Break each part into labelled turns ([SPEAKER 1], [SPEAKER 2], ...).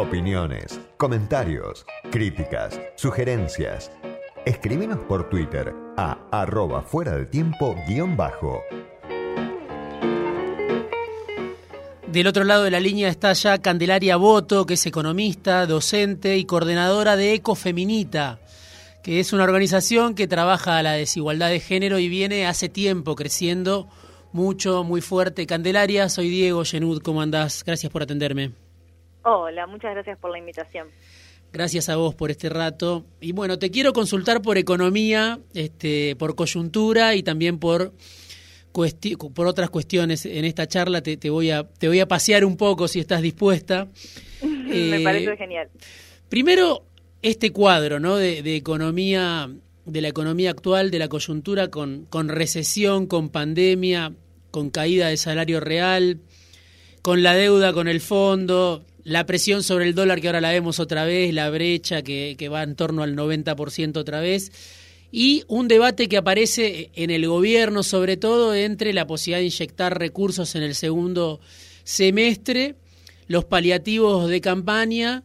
[SPEAKER 1] Opiniones, comentarios, críticas, sugerencias. Escríbenos por Twitter a arroba fuera de tiempo guion bajo.
[SPEAKER 2] Del otro lado de la línea está ya Candelaria Boto, que es economista, docente y coordinadora de Ecofeminita, que es una organización que trabaja a la desigualdad de género y viene hace tiempo creciendo mucho, muy fuerte. Candelaria, soy Diego Genud, ¿cómo andás? Gracias por atenderme.
[SPEAKER 3] Hola, muchas gracias por la invitación.
[SPEAKER 2] Gracias a vos por este rato. Y bueno, te quiero consultar por economía, este, por coyuntura y también por, por otras cuestiones. En esta charla te, voy a, te voy a pasear un poco si estás dispuesta.
[SPEAKER 3] Me parece genial.
[SPEAKER 2] Primero, este cuadro ¿no? de, de economía de la economía actual, de la coyuntura, con, con recesión, con pandemia, con caída de salario real, con la deuda con el fondo, la presión sobre el dólar que ahora la vemos otra vez, la brecha que, que va en torno al 90% otra vez, y un debate que aparece en el gobierno, sobre todo entre la posibilidad de inyectar recursos en el segundo semestre, los paliativos de campaña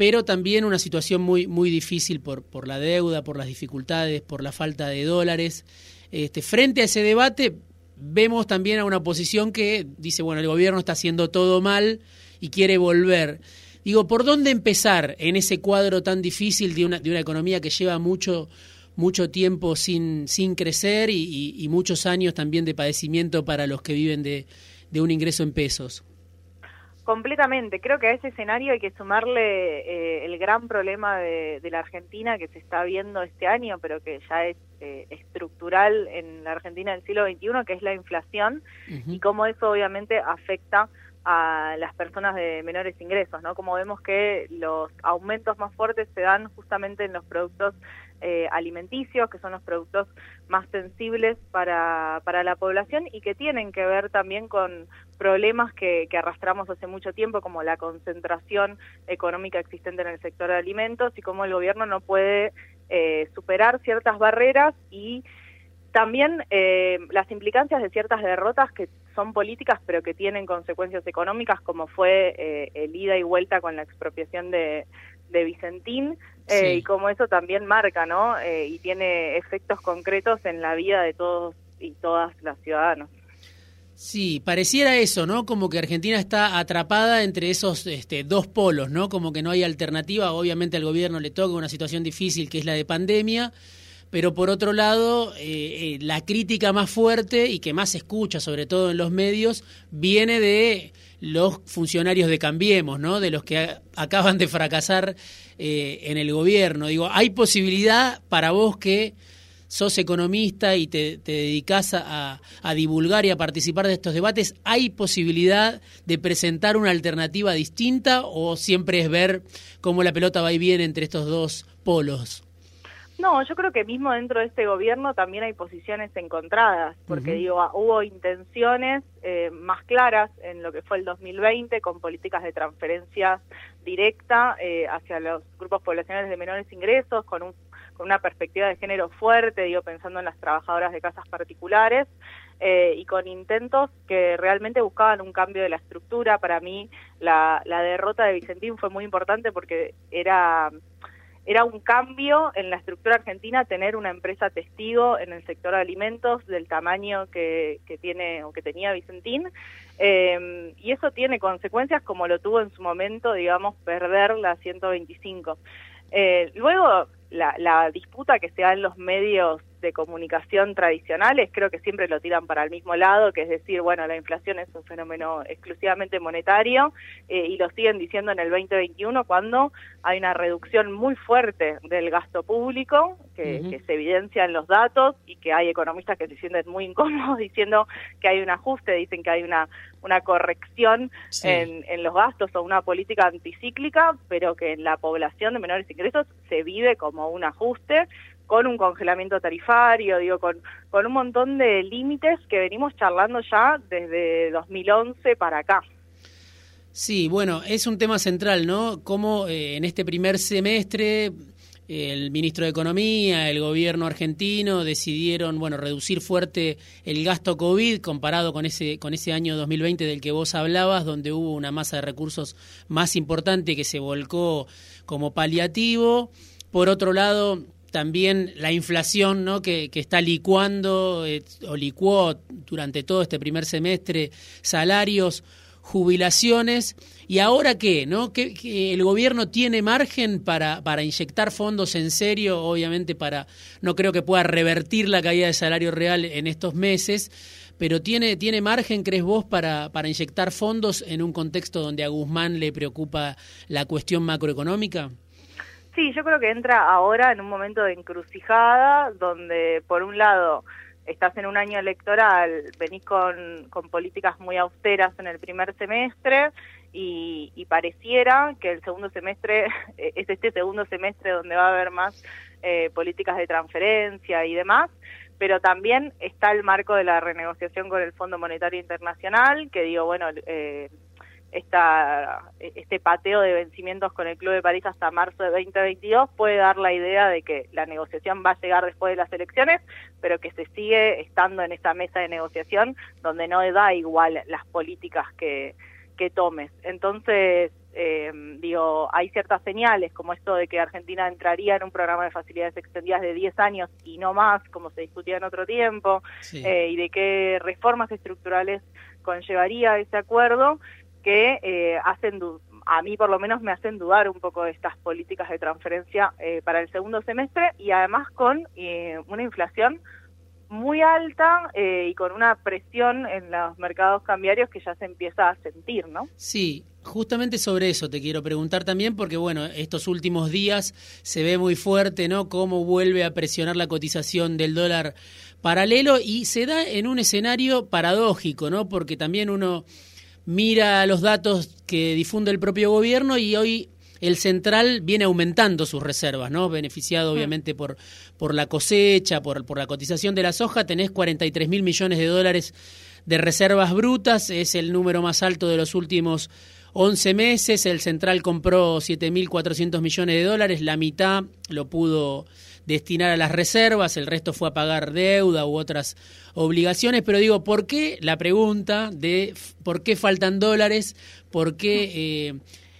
[SPEAKER 2] pero también una situación muy, muy difícil por, por la deuda, por las dificultades, por la falta de dólares. Este, frente a ese debate, vemos también a una oposición que dice, bueno, el gobierno está haciendo todo mal y quiere volver. Digo, ¿por dónde empezar en ese cuadro tan difícil de una, de una economía que lleva mucho, mucho tiempo sin, sin crecer y, muchos años también de padecimiento para los que viven de, de un ingreso en pesos?
[SPEAKER 3] Completamente. Creo que a ese escenario hay que sumarle eh, el gran problema de, la Argentina que se está viendo este año, pero que ya es eh, estructural en la Argentina del siglo XXI, que es la inflación y cómo eso obviamente afecta a las personas de menores ingresos, ¿no? Como vemos que los aumentos más fuertes se dan justamente en los productos eh, alimenticios, que son los productos más sensibles para, para la población y que tienen que ver también con problemas que, que arrastramos hace mucho tiempo, como la concentración económica existente en el sector de alimentos y cómo el gobierno no puede eh, superar ciertas barreras y también eh, las implicancias de ciertas derrotas que son políticas pero que tienen consecuencias económicas como fue eh, el ida y vuelta con la expropiación de, de Vicentín eh, y como eso también marca, ¿no? Eh, y tiene efectos concretos en la vida de todos y todas las ciudadanos.
[SPEAKER 2] Sí, pareciera eso, ¿no? Como que Argentina está atrapada entre esos este, dos polos, ¿no? Como que no hay alternativa. Obviamente al gobierno le toca una situación difícil que es la de pandemia, pero por otro lado, eh, la crítica más fuerte y que más se escucha, sobre todo en los medios, viene de los funcionarios de Cambiemos, ¿no? De los que acaban de fracasar eh, en el gobierno. Digo, ¿hay posibilidad para vos que sos economista y te, te dedicás a, a, divulgar y a participar de estos debates, ¿hay posibilidad de presentar una alternativa distinta o siempre es ver cómo la pelota va y viene entre estos dos polos?
[SPEAKER 3] No, yo creo que mismo dentro de este gobierno también hay posiciones encontradas, porque digo, ah, hubo intenciones eh, más claras en lo que fue el 2020 con políticas de transferencia directa eh, hacia los grupos poblacionales de menores ingresos, con, un, con una perspectiva de género fuerte, digo, pensando en las trabajadoras de casas particulares, eh, y con intentos que realmente buscaban un cambio de la estructura. Para mí, la, la derrota de Vicentín fue muy importante porque era era un cambio en la estructura argentina tener una empresa testigo en el sector de alimentos del tamaño que, que tiene o que tenía Vicentín eh, y eso tiene consecuencias como lo tuvo en su momento, digamos, perder la 125. Eh, luego, la, la disputa que se da en los medios de comunicación tradicionales creo que siempre lo tiran para el mismo lado, que es decir, bueno, la inflación es un fenómeno exclusivamente monetario eh, y lo siguen diciendo en el 2021 cuando hay una reducción muy fuerte del gasto público que, se evidencia en los datos y que hay economistas que se sienten muy incómodos diciendo que hay un ajuste, dicen que hay una, una corrección en, en los gastos o una política anticíclica, pero que en la población de menores ingresos se vive como un ajuste con un congelamiento tarifario, digo, con, con un montón de límites que venimos charlando ya desde 2011 para acá.
[SPEAKER 2] Sí, bueno, es un tema central, ¿no? Cómo eh, en este primer semestre el ministro de Economía, el gobierno argentino decidieron, bueno, reducir fuerte el gasto COVID comparado con ese con ese año 2020 del que vos hablabas, donde hubo una masa de recursos más importante que se volcó como paliativo. Por otro lado, también la inflación ¿no? que, está licuando eh, o licuó durante todo este primer semestre salarios, jubilaciones. ¿Y ahora qué? ¿no? ¿Que, el gobierno tiene margen para, para inyectar fondos en serio? Obviamente para no creo que pueda revertir la caída de salario real en estos meses, pero ¿tiene, tiene margen, crees vos, para, para inyectar fondos en un contexto donde a Guzmán le preocupa la cuestión macroeconómica?
[SPEAKER 3] Sí, yo creo que entra ahora en un momento de encrucijada donde, por un lado, estás en un año electoral, venís con, con políticas muy austeras en el primer semestre y, y, pareciera que el segundo semestre es este segundo semestre donde va a haber más eh, políticas de transferencia y demás, pero también está el marco de la renegociación con el Fondo Monetario Internacional, que digo, bueno, eh, esta, este pateo de vencimientos con el Club de París hasta marzo de 2022 puede dar la idea de que la negociación va a llegar después de las elecciones, pero que se sigue estando en esa mesa de negociación donde no da igual las políticas que, que tomes. Entonces, eh, digo, hay ciertas señales como esto de que Argentina entraría en un programa de facilidades extendidas de 10 años y no más, como se discutía en otro tiempo, eh, y de qué reformas estructurales conllevaría ese acuerdo que eh, hacen a mí por lo menos me hacen dudar un poco de estas políticas de transferencia eh, para el segundo semestre y además con eh, una inflación muy alta y con una presión en los mercados cambiarios que ya se empieza a sentir, ¿no?
[SPEAKER 2] Sí, justamente sobre eso te quiero preguntar también porque bueno, estos últimos días se ve muy fuerte, ¿no? Cómo vuelve a presionar la cotización del dólar paralelo y se da en un escenario paradójico, ¿no? Porque también uno mira los datos que difunde el propio gobierno y hoy el central viene aumentando sus reservas, ¿no? Beneficiado obviamente por, por la cosecha, por, por la cotización de la soja, tenés 43 mil millones de dólares de reservas brutas, es el número más alto de los últimos 11 meses, el central compró 7.400 millones de dólares, la mitad lo pudo destinar a las reservas, el resto fue a pagar deuda u otras obligaciones, pero digo, ¿por qué la pregunta de por qué faltan dólares? ¿Por qué eh,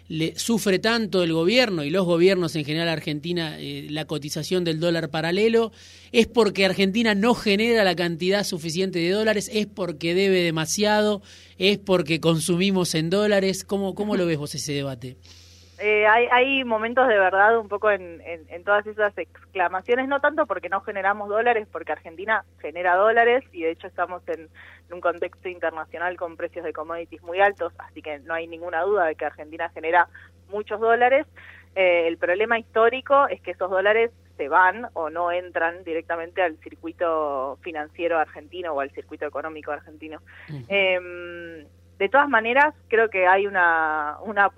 [SPEAKER 2] le sufre tanto el gobierno y los gobiernos en general Argentina eh, la cotización del dólar paralelo? ¿Es porque Argentina no genera la cantidad suficiente de dólares? ¿Es porque debe demasiado? ¿Es porque consumimos en dólares? ¿Cómo, cómo lo ves vos ese debate?
[SPEAKER 3] Eh, hay, hay, momentos de verdad un poco en, en, todas esas exclamaciones, no tanto porque no generamos dólares, porque Argentina genera dólares y de hecho estamos en, un contexto internacional con precios de commodities muy altos, así que no hay ninguna duda de que Argentina genera muchos dólares. Eh, el problema histórico es que esos dólares se van o no entran directamente al circuito financiero argentino o al circuito económico argentino. eh, de todas maneras, creo que hay una, una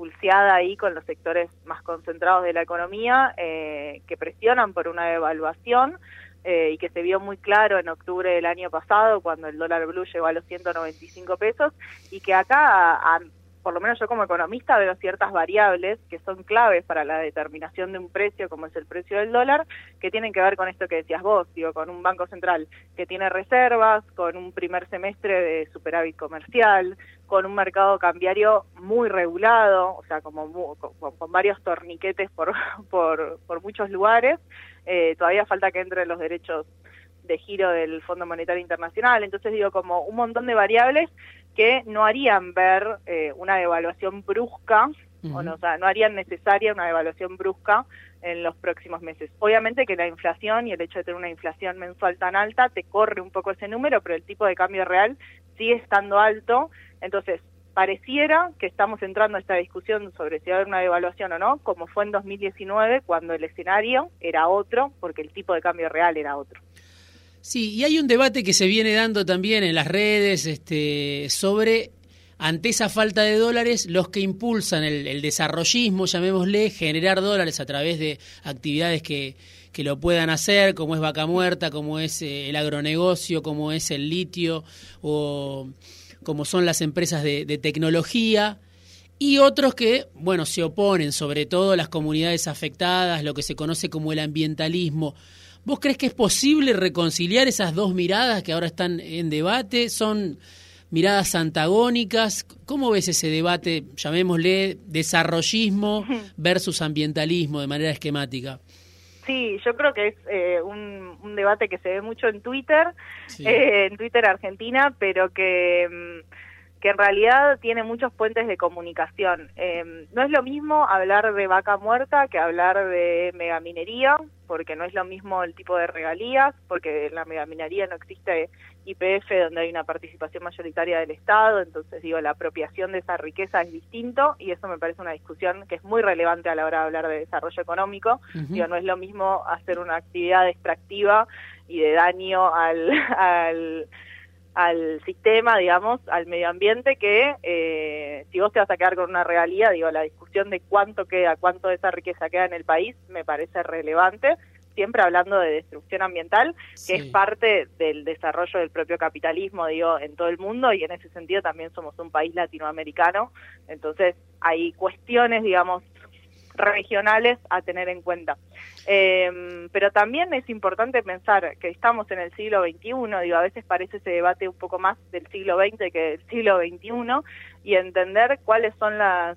[SPEAKER 3] pulseada ahí con los sectores más concentrados de la economía eh, que presionan por una devaluación eh, y que se vio muy claro en octubre del año pasado cuando el dólar blue llegó a los 195 pesos y que acá a, por lo menos yo como economista veo ciertas variables que son claves para la determinación de un precio, como es el precio del dólar, que tienen que ver con esto que decías vos, digo, con un banco central que tiene reservas, con un primer semestre de superávit comercial, con un mercado cambiario muy regulado, o sea, como con, varios torniquetes por, por, por muchos lugares. Eh, todavía falta que entren los derechos de giro del Fondo Monetario Internacional. Entonces digo, como un montón de variables que no harían ver eh, una devaluación brusca, o, no, o sea, no harían necesaria una devaluación brusca en los próximos meses. Obviamente que la inflación y el hecho de tener una inflación mensual tan alta te corre un poco ese número, pero el tipo de cambio real sigue estando alto. Entonces, pareciera que estamos entrando a esta discusión sobre si va a haber una devaluación o no, como fue en 2019, cuando el escenario era otro, porque el tipo de cambio real era otro.
[SPEAKER 2] Sí, y hay un debate que se viene dando también en las redes este, sobre, ante esa falta de dólares, los que impulsan el, desarrollismo, llamémosle, generar dólares a través de actividades que, que lo puedan hacer, como es vaca muerta, como es eh, el agronegocio, como es el litio o como son las empresas de, tecnología. y otros que, bueno, se oponen, sobre todo las comunidades afectadas, lo que se conoce como el ambientalismo. ¿Vos crees que es posible reconciliar esas dos miradas que ahora están en debate? ¿Son miradas antagónicas? ¿Cómo ves ese debate, llamémosle, desarrollismo versus ambientalismo de manera esquemática?
[SPEAKER 3] Sí, yo creo que es eh, un, debate que se ve mucho en Twitter, eh, en Twitter Argentina, pero que... Mm, que en realidad tiene muchos puentes de comunicación. Em, no es lo mismo hablar de vaca muerta que hablar de megaminería, porque no es lo mismo el tipo de regalías, porque en la megaminería no existe IPF donde hay una participación mayoritaria del Estado, entonces digo, la apropiación de esa riqueza es distinto y eso me parece una discusión que es muy relevante a la hora de hablar de desarrollo económico. Digo, no es lo mismo hacer una actividad extractiva y de daño al, al al sistema, digamos, al medio ambiente, que eh, si vos te vas a quedar con una regalía, digo, la discusión de cuánto queda, cuánto de esa riqueza queda en el país, me parece relevante, siempre hablando de destrucción ambiental, que es parte del desarrollo del propio capitalismo, digo, en todo el mundo, y en ese sentido también somos un país latinoamericano, entonces hay cuestiones, digamos, regionales a tener en cuenta. Eh, pero también es importante pensar que estamos en el siglo XXI, digo, a veces parece ese debate un poco más del siglo XX que del siglo XXI, y entender cuáles son las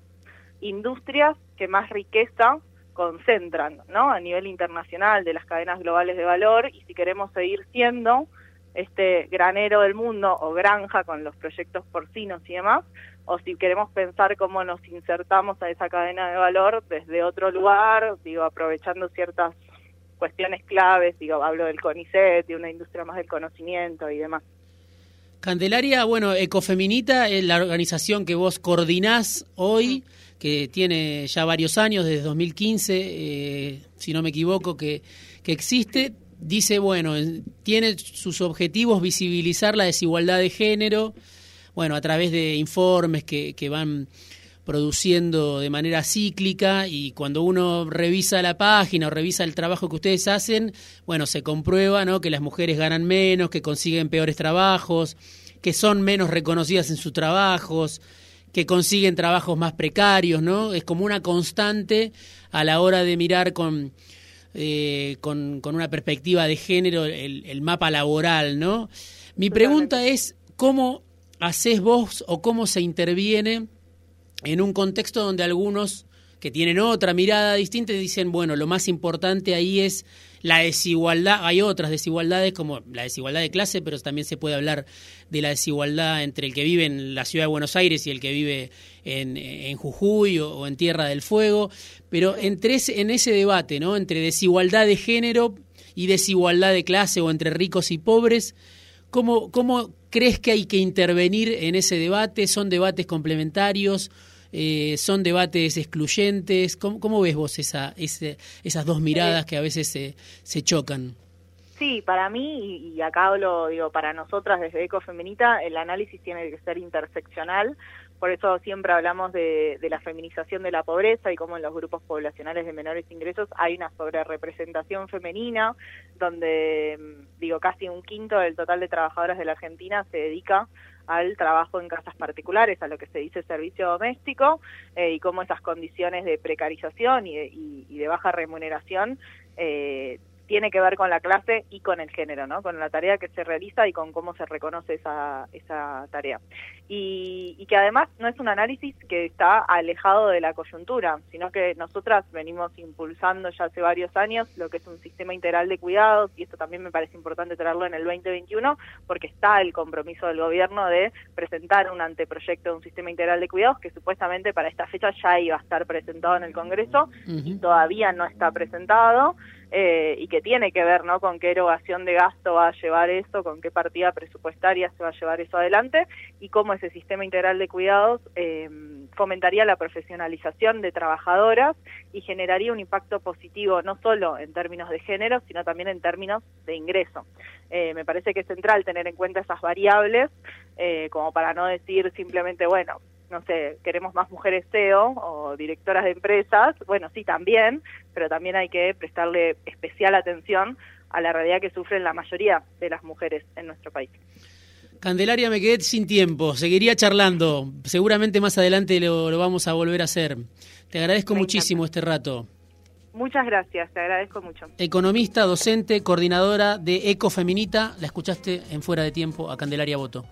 [SPEAKER 3] industrias que más riqueza concentran, ¿no? A nivel internacional de las cadenas globales de valor, y si queremos seguir siendo este granero del mundo o granja con los proyectos porcinos y demás, o si queremos pensar cómo nos insertamos a esa cadena de valor desde otro lugar, digo, aprovechando ciertas cuestiones claves, digo, hablo del CONICET, de una industria más del conocimiento y demás.
[SPEAKER 2] Candelaria, bueno, Ecofeminita es la organización que vos coordinás hoy, que tiene ya varios años, desde 2015, eh, si no me equivoco, que, que existe. Dice, bueno, tiene sus objetivos visibilizar la desigualdad de género, bueno, a través de informes que, que van produciendo de manera cíclica y cuando uno revisa la página o revisa el trabajo que ustedes hacen, bueno, se comprueba ¿no? que las mujeres ganan menos, que consiguen peores trabajos, que son menos reconocidas en sus trabajos, que consiguen trabajos más precarios, ¿no? Es como una constante a la hora de mirar con, eh, con, con, una perspectiva de género el, el mapa laboral, ¿no? Mi pregunta es, ¿cómo haces vos o cómo se interviene en un contexto donde algunos que tienen otra mirada distinta dicen, bueno, lo más importante ahí es la desigualdad, hay otras desigualdades como la desigualdad de clase, pero también se puede hablar de la desigualdad entre el que vive en la ciudad de Buenos Aires y el que vive en, en Jujuy o, en Tierra del Fuego, pero entre ese, en ese debate, ¿no? entre desigualdad de género y desigualdad de clase o entre ricos y pobres, ¿cómo, cómo crees que hay que intervenir en ese debate? ¿Son debates complementarios? Eh, son debates excluyentes. ¿Cómo, ves vos esa, esas dos miradas que a veces se, se chocan?
[SPEAKER 3] Sí, para mí, y acá hablo, digo, para nosotras desde Ecofeminita, el análisis tiene que ser interseccional, por eso siempre hablamos de, de, la feminización de la pobreza y cómo en los grupos poblacionales de menores ingresos hay una sobrerepresentación femenina, donde, mm, digo, casi un quinto del total de trabajadoras de la Argentina se dedica al trabajo en casas particulares, a lo que se dice servicio doméstico, eh, y cómo esas condiciones de precarización y de, y, de baja remuneración eh, tiene que ver con la clase y con el género, ¿no? Con la tarea que se realiza y con cómo se reconoce esa, esa tarea. Y, y, que además no es un análisis que está alejado de la coyuntura, sino que nosotras venimos impulsando ya hace varios años lo que es un sistema integral de cuidados, y esto también me parece importante traerlo en el 2021, porque está el compromiso del gobierno de presentar un anteproyecto de un sistema integral de cuidados que supuestamente para esta fecha ya iba a estar presentado en el Congreso y todavía no está presentado eh, y que tiene que ver ¿no? con qué erogación de gasto va a llevar eso, con qué partida presupuestaria se va a llevar eso adelante y cómo ese sistema integral de cuidados eh, fomentaría la profesionalización de trabajadoras y generaría un impacto positivo no solo en términos de género, sino también en términos de ingreso. Eh, me parece que es central tener en cuenta esas variables, eh, como para no decir simplemente, bueno, no sé, queremos más mujeres CEO o directoras de empresas, bueno, sí también, pero también hay que prestarle especial atención a la realidad que sufren la mayoría de las mujeres en nuestro país.
[SPEAKER 2] Candelaria, me quedé sin tiempo. Seguiría charlando. Seguramente más adelante lo, vamos a volver a hacer. Te agradezco muchísimo este rato.
[SPEAKER 3] Muchas gracias, te agradezco mucho.
[SPEAKER 2] Economista, docente, coordinadora de Ecofeminita. La escuchaste en Fuera de Tiempo a Candelaria Voto.